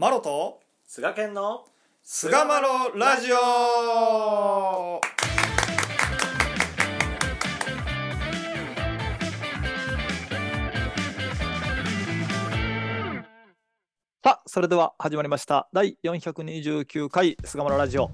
マロと菅健の菅マロラジオさあ、それでは始まりました。第429回菅原ラジオ。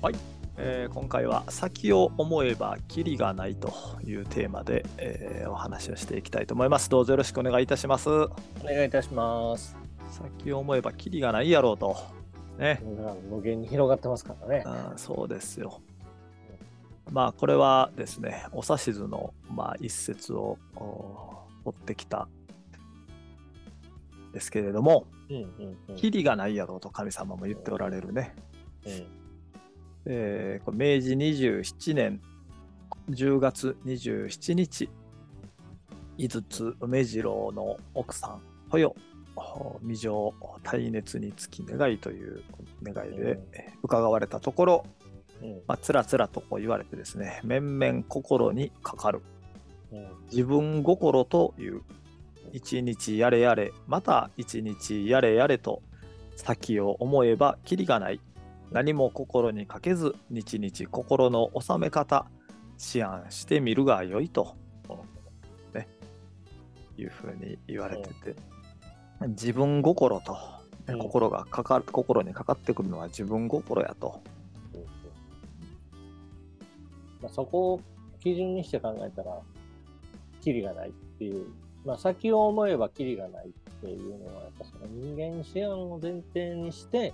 はい、えー今回は先を思えばキリがないというテーマで、えーお話をしていきたいと思います。どうぞよろしくお願いいたします。お願いいたします。先を思えばキリがないやろうと。ね。無限に広がってますからね。あーそうですよ。まあ、これはですね、お指図の、まあ、一節をお追ってきたですけれども、うんうんうん。キリがないやろうと神様も言っておられるね。うんえーこれ明治27年10月27日、井筒梅次郎の奥さん、ほよ、未情耐熱につき願いという願いで伺われたところ、うん。まあ、つらつらとこう言われてですね、面々心にかかる。うん。自分心という、一日やれやれ、また一日やれやれと、先を思えばきりがない。何も心にかけず、日々心の収め方、思案してみるがよいと、ね、いうふうに言われてて、自分心と、ねうん心がかかる、心にかかってくるのは自分心やと。まあ、そこを基準にして考えたら、キリがないっていう。まあ、先を思えばキリがないっていうのは、やっぱその人間思案を前提にして、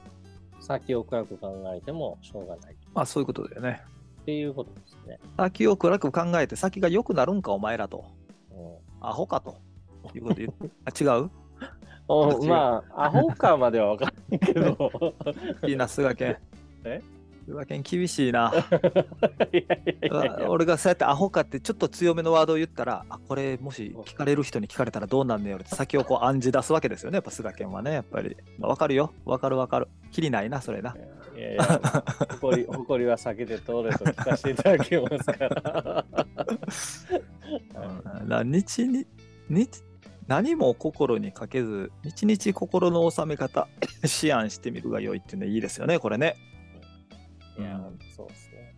先を暗く考えてもしょうがないまあそういうことだよね。っていうことですね。先を暗く考えて先が良くなるんかお前らと。うんアホかと。いうこと言うあ違う？おまあ、アホかまでは分かんないけど。いいな、菅健。え？菅健厳しいな。俺がそうやってアホかってちょっと強めのワードを言ったら、あ、これもし聞かれる人に聞かれたらどうなんねやろって先をこう暗示出すわけですよね、やっぱ菅健はね、やっぱり。まあ、わかるよ。わかるわかる。きりないな、それな。いやいや、誇り、誇りは避けて通れと聞かせていただきますから。うんな日に日何も心にかけず、日々心の収め方、思案してみるが良いっていうのはいいですよね、これね。いや、そうですね。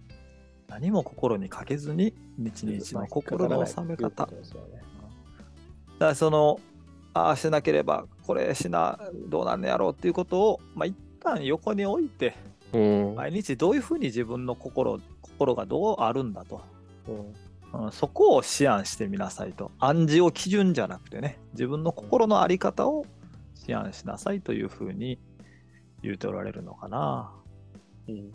何も心にかけずに、日々の心の収め方。だからその、ああしなければ、これしな、どうなんねやろうっていうことを、まあ、一旦横に置いて、うん。毎日どういうふうに自分の心、心がどうあるんだと。うんうん、そこを思案してみなさいと。暗示を基準じゃなくてね、自分の心の在り方を思案しなさいというふうに言うておられるのかな。うん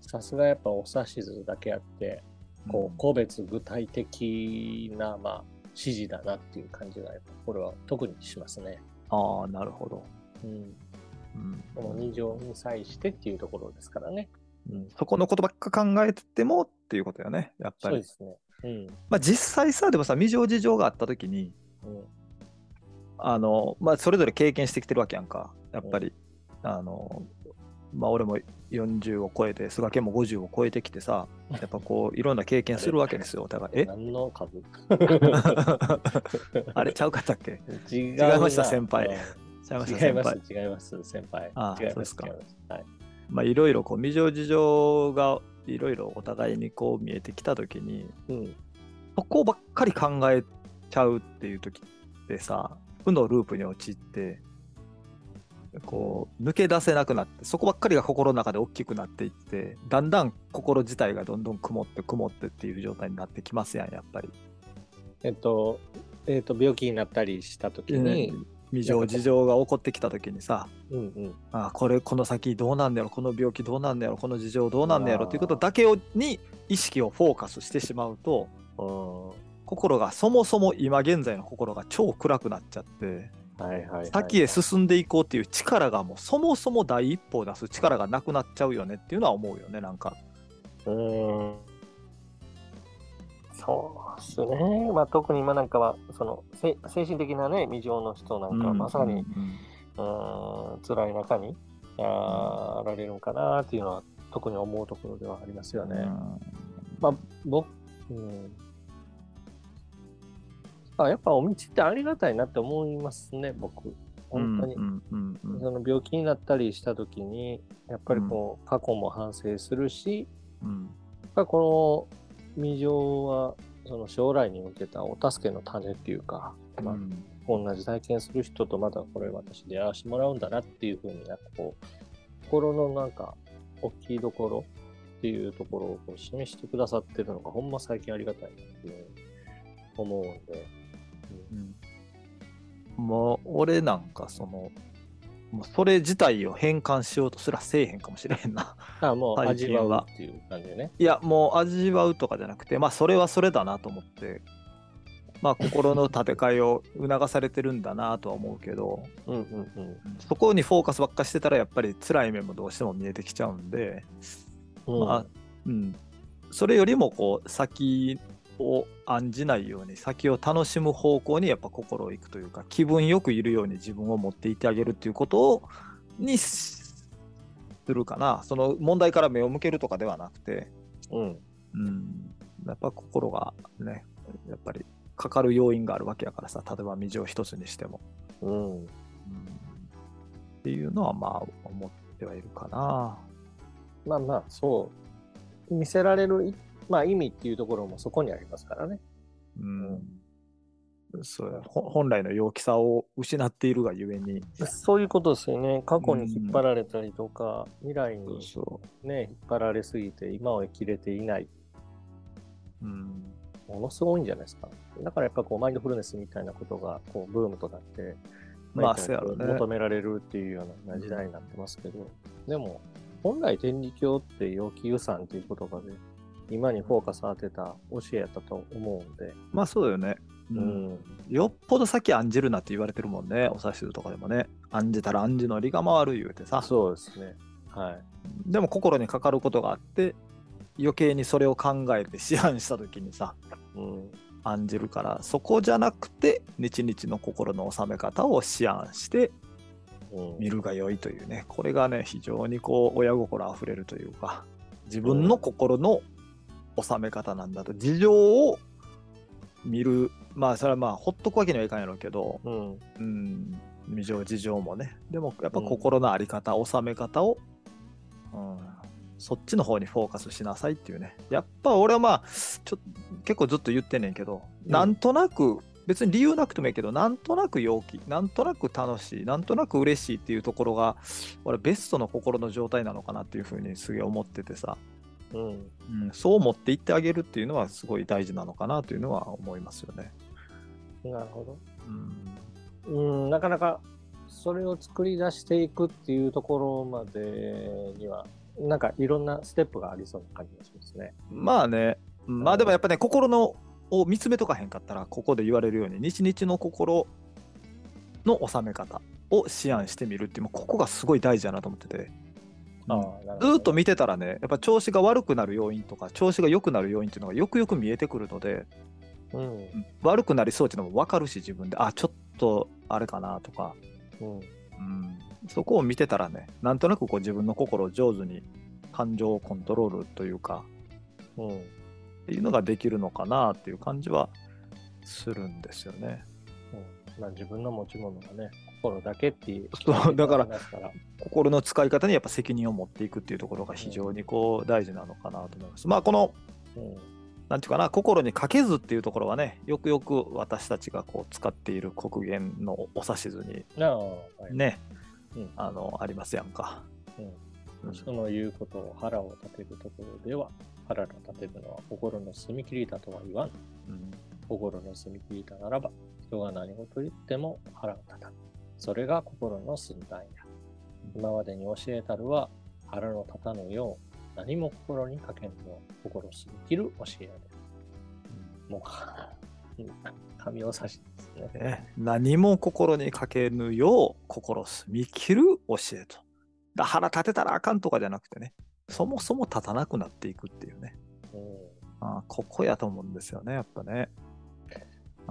さすがやっぱお指図だけあって、こう、個別具体的な、まあ、指示だなっていう感じが、やっぱこれは特にしますね。ああ、なるほど。うん。うんこの二乗に際してっていうところですからね。うんそこのことばっか考えててもっていうことよね、やっぱり。そうですね。うん。まあ、実際さ、でもさ、未情事情があったときに、うんあの、まあ、それぞれ経験してきてるわけやんか。やっぱり、あの、まあ、俺も40を超えて、菅健も50を超えてきてさ、やっぱこう、いろんな経験するわけですよ、お互い。え？何の株 あれちゃうかったっけ？違違いました先輩うんちゃいました、違。す、違います、先輩。ああ違いま、そうですすか。はい。まあ、いろいろこう、未情事情がいろいろお互いにこう見えてきたときに、うん。そこばっかり考えちゃうっていう時ってさ、負のループに陥って、こう、抜け出せなくなって、そこばっかりが心の中で大きくなっていって、だんだん心自体がどんどん曇って曇ってっていう状態になってきますやん、やっぱり。えっと、えっと、病気になったりしたときに、未情事情が起こってきた時にさ、うんうん。あこれこの先どうなんねやろこの病気どうなんねやろこの事情どうなんねやろっていうことだけをに意識をフォーカスしてしまうと心がそもそも今現在の心が超暗くなっちゃってはいはい、はい。先へ進んでいこうっていう力がもうそもそも第一歩を出す力がなくなっちゃうよねっていうのは思うよねなんか。うーん。ですね。まあ、特に今なんかは、その、せ精神的なね、未情の人なんかはまさに、うんうーん、辛い中に、あられるんかなっていうのは、特に思うところではありますよね。まあ、僕、うん。あやっぱお道ってありがたいなって思いますね、僕。本当に。うんうんうんうんうんその病気になったりした時にやっぱりこう過去も反省するし、うんやっぱりこの未情はその将来に向けたお助けの種っていうか、まあうん。同じ体験する人とまたこれ私出会わせてもらうんだなっていうふうになんかこう心のなんか大きいところっていうところをこう示してくださってるのがほんま最近ありがたいなっていうふうに思うんで、うん。もう俺なんかそのもうそれ自体を変換しようとすらせえへんかもしれへんな。あもう最味わうっていう感じでね。いやもう味わうとかじゃなくてまあそれはそれだなと思ってまあ心の建て替えを促されてるんだなとは思うけど うんうんうん。そこにフォーカスばっかしてたらやっぱり辛い面もどうしても見えてきちゃうんで、うんまあうん、それよりもこう先を案じないように先を楽しむ方向にやっぱ心をいくというか気分よくいるように自分を持っていってあげるっていうことをにするかなその問題から目を向けるとかではなくて、うん。うん、やっぱ心がねやっぱりかかる要因があるわけやからさ例えば未情一つにしても、うん。うん、っていうのはまあ思ってはいるかな。まあまあ、そう。見せられるい、まあ、意味っていうところもそこにありますからね。うんそう本来の陽気さを失っているがゆえに、そういうことですよね。過去に引っ張られたりとか、未来にそね、引っ張られすぎて今を生きれていない。う、うん、ものすごいんじゃないですか。だからやっぱこうマインドフルネスみたいなことがこうブームとなって、まあ求められるっていうような時代になってますけど、でも本来天理教って陽気湯散っていう言葉で今にフォーカス当てた教えやったと思うんで、まあそうだよね、ううん。ん、よっぽど先案じるなって言われてるもんねお指図とかでもね。案じたら案じの利が回る言うてさ。そうですね。はい。でも心にかかることがあって余計にそれを考えて思案した時にさうん、案じるからそこじゃなくて日々の心の収め方を思案してうん、見るが良いというね。これがね非常にこう親心あふれるというか自分の心の収め方なんだと。事情を見る。まあそれはまあほっとくわけにはいかんやろうけど。うん、うん。未情事情もね。でもやっぱ心の在り方、収め方を、うん、そっちの方にフォーカスしなさいっていうね。やっぱ俺はまあちょ結構ずっと言ってんねんけど、うん。なんとなく別に理由なくてもいいけどなんとなく陽気なんとなく楽しいなんとなく嬉しいっていうところが俺ベストの心の状態なのかなっていうふうにすげえ思っててさ、うん。うん、そう持っていってあげるっていうのはすごい大事なのかなというのは思いますよね。なるほど。うんうん、なかなかそれを作り出していくっていうところまでには、なんかいろんなステップがありそうな感じがしますね。まあね、まあでもやっぱね、心のを見つめとかへんかったら、ここで言われるように、日々の心の収め方を思案してみるっていう、ここがすごい大事だなと思ってて、ずーっと見てたらね、やっぱ調子が悪くなる要因とか、調子が良くなる要因っていうのがよくよく見えてくるので、うん、うん悪くなりそうっていうのも分かるし、自分で、あ、ちょっとあれかなとか、うん、うん、そこを見てたらね、なんとなくこう自分の心を上手に感情をコントロールというか、うん。っていうのができるのかなっていう感じはするんですよね。うん。まあ、自分の持ち物がね、心だけっていう。だから心の使い方にやっぱ責任を持っていくっていうところが非常にこう大事なのかなと思います。まあこのうんなんていうかな心にかけずっていうところはねよくよく私たちがこう使っている国言のお指図にね、うんあのありますやんか。うんうん人の言うことを腹を立てるところでは、腹の立てるのは心の澄み切りだとは言わん。うん心の澄み切りだならば、人が何事言っても腹を立たん。それが心の寸断や。今までに教えたるは、腹の立たぬよう、何も心にかけんの心澄み切る教えやで。もう 神を指しですね。ね、何も心にかけぬよう心澄み切る教えと。だ腹立てたらあかんとかじゃなくてねそもそも立たなくなっていくっていうね。うんあーここやと思うんですよね、やっぱね。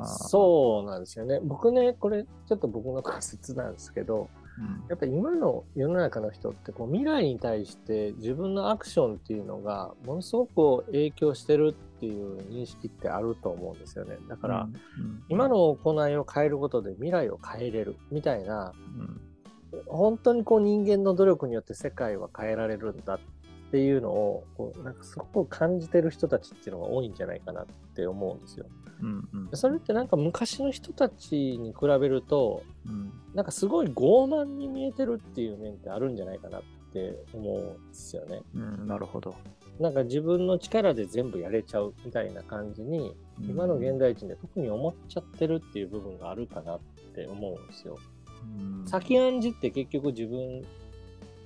そうなんですよね。僕ね、これちょっと僕の仮説なんですけど、うんやっぱり今の世の中の人ってこう未来に対して自分のアクションっていうのがものすごく影響してるっていう認識ってあると思うんですよね。だから、うん今の行いを変えることで未来を変えれるみたいなうん。本当にこう人間の努力によって世界は変えられるんだっていうのをこうなんかすごく感じてる人たちっていうのが多いんじゃないかなって思うんですよ。うんうんそれってなんか昔の人たちに比べるとうんなんかすごい傲慢に見えてるっていう面ってあるんじゃないかなって思うんですよね。うんなるほど。なんか自分の力で全部やれちゃうみたいな感じに今の現代人で特に思っちゃってるっていう部分があるかなって思うんですよ。うん先案じって結局自分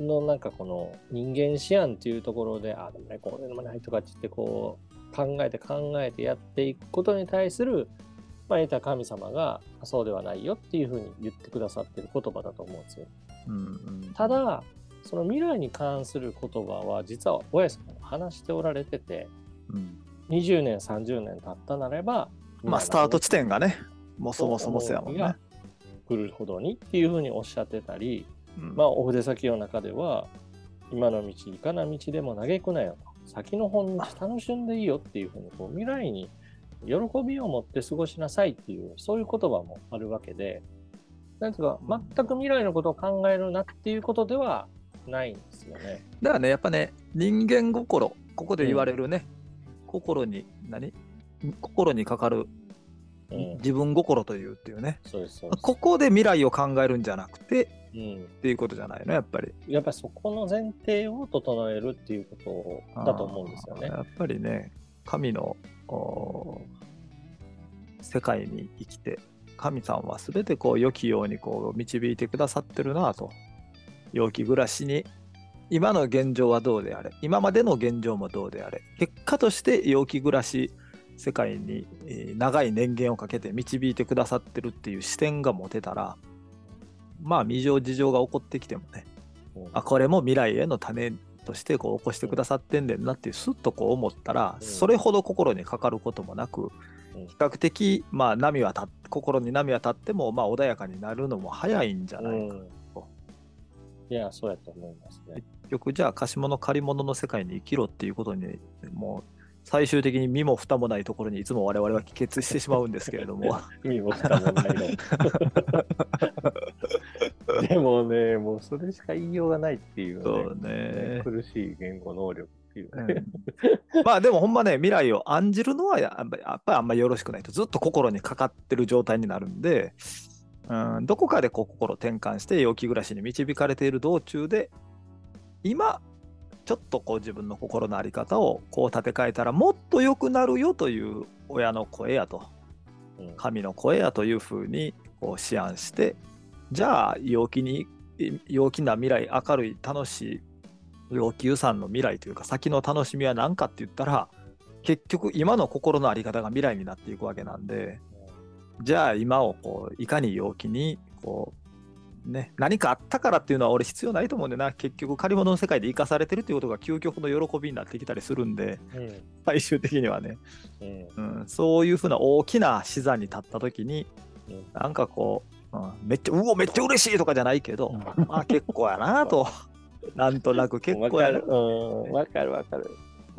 のなんかこの人間思案っていうところで、あ、でもね、こうでもないとかって言ってこう考えて考えてやっていくことに対する、まあ、得た神様がそうではないよっていうふうに言ってくださってる言葉だと思うんですよ。うんうんただ、その未来に関する言葉は実は親さんも話しておられてて、うん20年、30年経ったなれば、まあスタート地点がね、もうそもそもそうやもんね。来るほどにっていうふうにおっしゃってたり、うんまあ、お筆先の中では、今の道、いかな道でも嘆くなよと。先の本道楽しんでいいよっていうふうに、こう未来に喜びを持って過ごしなさいっていう、そういう言葉もあるわけで、なんていうか、全く未来のことを考えるなっていうことではないんですよね。だからね、やっぱね、人間心、ここで言われるね、心に、何？心にかかるうん、自分心というっていうね、そうです、そうです。ここで未来を考えるんじゃなくてうん、っていうことじゃないの、やっぱり。やっぱりそこの前提を整えるっていうことだと思うんですよね。やっぱりね、神の世界に生きて、神さんは全てこう良きようにこう導いてくださってるなと。陽気暮らしに、今の現状はどうであれ、今までの現状もどうであれ、結果として陽気暮らし、世界に、えー長い年限をかけて導いてくださってるっていう視点が持てたら、まあ未情事情が起こってきてもね、うん。あこれも未来への種としてこう起こしてくださってんねんなっていうスッとこう思ったら、うん。それほど心にかかることもなく、うん。比較的まあ波は心に波は立ってもまあ穏やかになるのも早いんじゃないか、うん。いや、そうやと思いますね。結局じゃあ貸し物借り物の世界に生きろっていうことにもう最終的に身も蓋もないところにいつも我々は帰結してしまうんですけれども。身も蓋もないの。でもうそれしか言いようがないっていうそうね、ね、苦しい言語能力っていううね。ん。まあでもほんまね未来を案じるのはやっぱりあんまりよろしくないと。ずっと心にかかってる状態になるんで、うん、どこかでこう心転換して陽気暮らしに導かれている道中で今ちょっとこう自分の心の在り方をこう立て替えたらもっと良くなるよという親の声やと。うん。神の声やというふうにこう思案してじゃあ陽気に陽気な未来明るい楽しい陽気予算の未来というか先の楽しみは何かって言ったら結局今の心の在り方が未来になっていくわけなんでじゃあ今をこういかに陽気にこうね何かあったからっていうのは俺必要ないと思うんでな。結局借り物の世界で生かされてるっていうことが究極の喜びになってきたりするんでうん。最終的にはね。うん。うん、そういうふうな大きな視座に立った時に、うん。なんかこう、うん、めっちゃうおめっちゃ嬉しいとかじゃないけど、まあ結構やなと。なんとなく結構やな。わかる。うん、わかるわかる。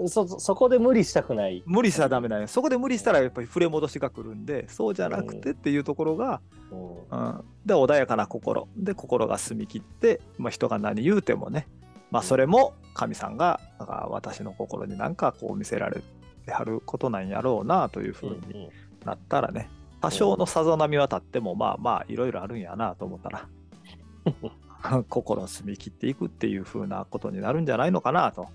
そ、そこで無理したくない。無理したらダメだねそこで無理したらやっぱり触れ戻しが来るんでそうじゃなくてっていうところが、うん。うん、で穏やかな心。で心が澄み切って、まあ、人が何言うてもねまあそれも神さんがなんか私の心になんかこう見せられてはることなんやろうなというふうになったらね、多少のさざ波は立っても、まあまあ、いろいろあるんやなと思ったら、心を澄み切っていくっていう風なことになるんじゃないのかなと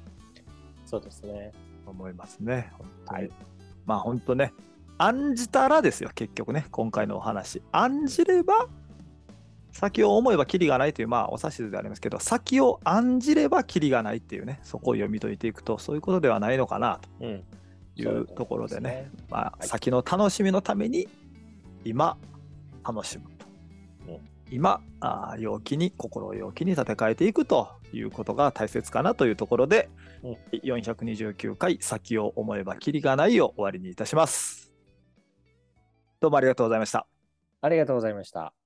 そうですね。思いますね。本当にはいまあ本当ね、案じたらですよ、結局ね、今回のお話。案じれば、先を思えばキリがないという、まあお指図でありますけど、先を案じればキリがないっていうね、そこを読み解いていくと、そういうことではないのかなうん。というところでね。そうすまあ、はい先の楽しみのために今楽しむ。と、うん今あー陽気に心を陽気に立て替えていくということが大切かなというところで、うん429回先を思えばキリがないを終わりにいたします。どうもありがとうございました。ありがとうございました。